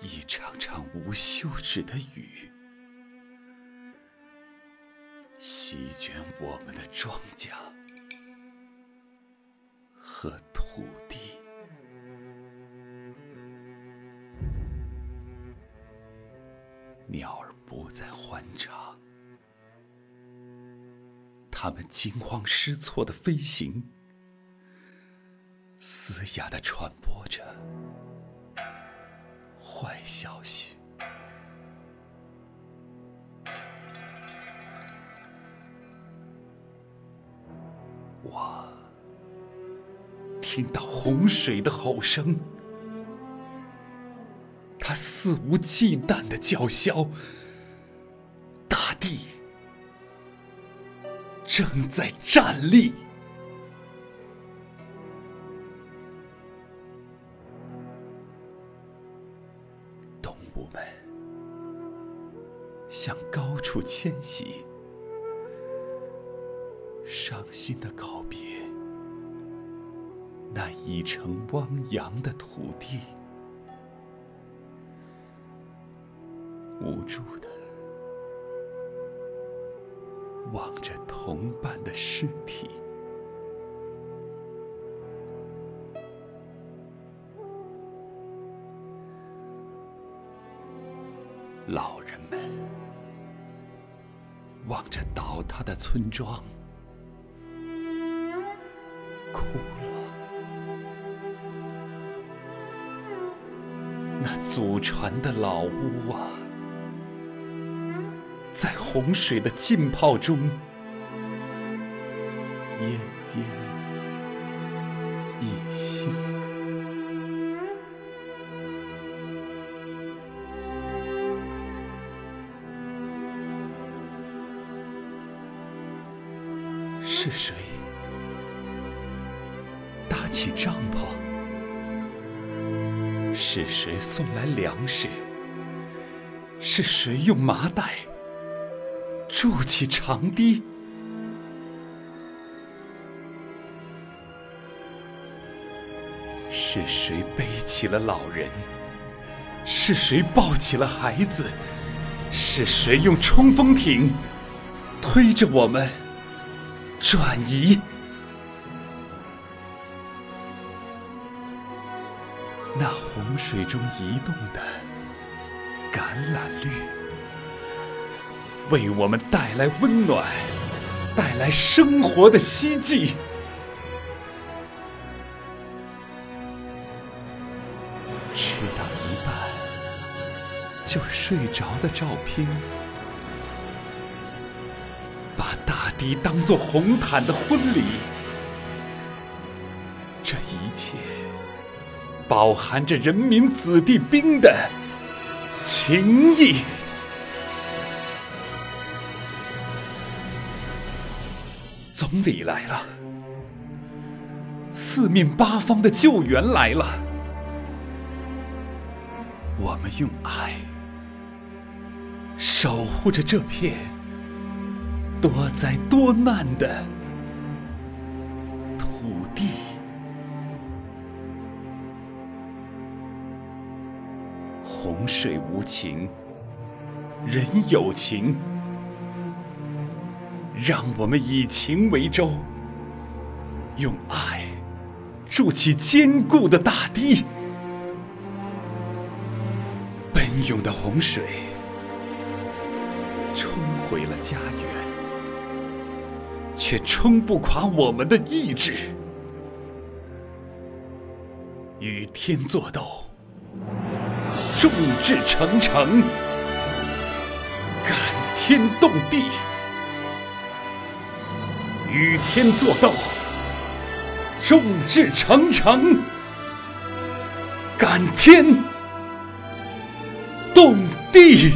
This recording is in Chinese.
一场场无休止的雨，席卷我们的庄稼和土地。鸟儿不再欢唱，它们惊慌失措的飞行，嘶哑的传播着。坏消息！我听到洪水的吼声，它肆无忌惮的叫嚣，大地正在站立。向高处迁徙，伤心的告别那已成汪洋的土地，无助的望着同伴的尸体。老人们望着倒塌的村庄，哭了。那祖传的老屋啊，在洪水的浸泡中，淹是谁搭起帐篷？是谁送来粮食？是谁用麻袋筑起长堤？是谁背起了老人？是谁抱起了孩子？是谁用冲锋艇推着我们？转移，那洪水中移动的橄榄绿，为我们带来温暖，带来生活的希冀。吃到一半就睡着的照片。敌当作红毯的婚礼，这一切饱含着人民子弟兵的情谊。总理来了，四面八方的救援来了，我们用爱守护着这片。多灾多难的土地，洪水无情，人有情，让我们以情为舟，用爱筑起坚固的大堤。奔涌的洪水冲毁了家园。却冲不垮我们的意志。与天作斗，众志成城，感天动地；与天作斗，众志成城，感天动地。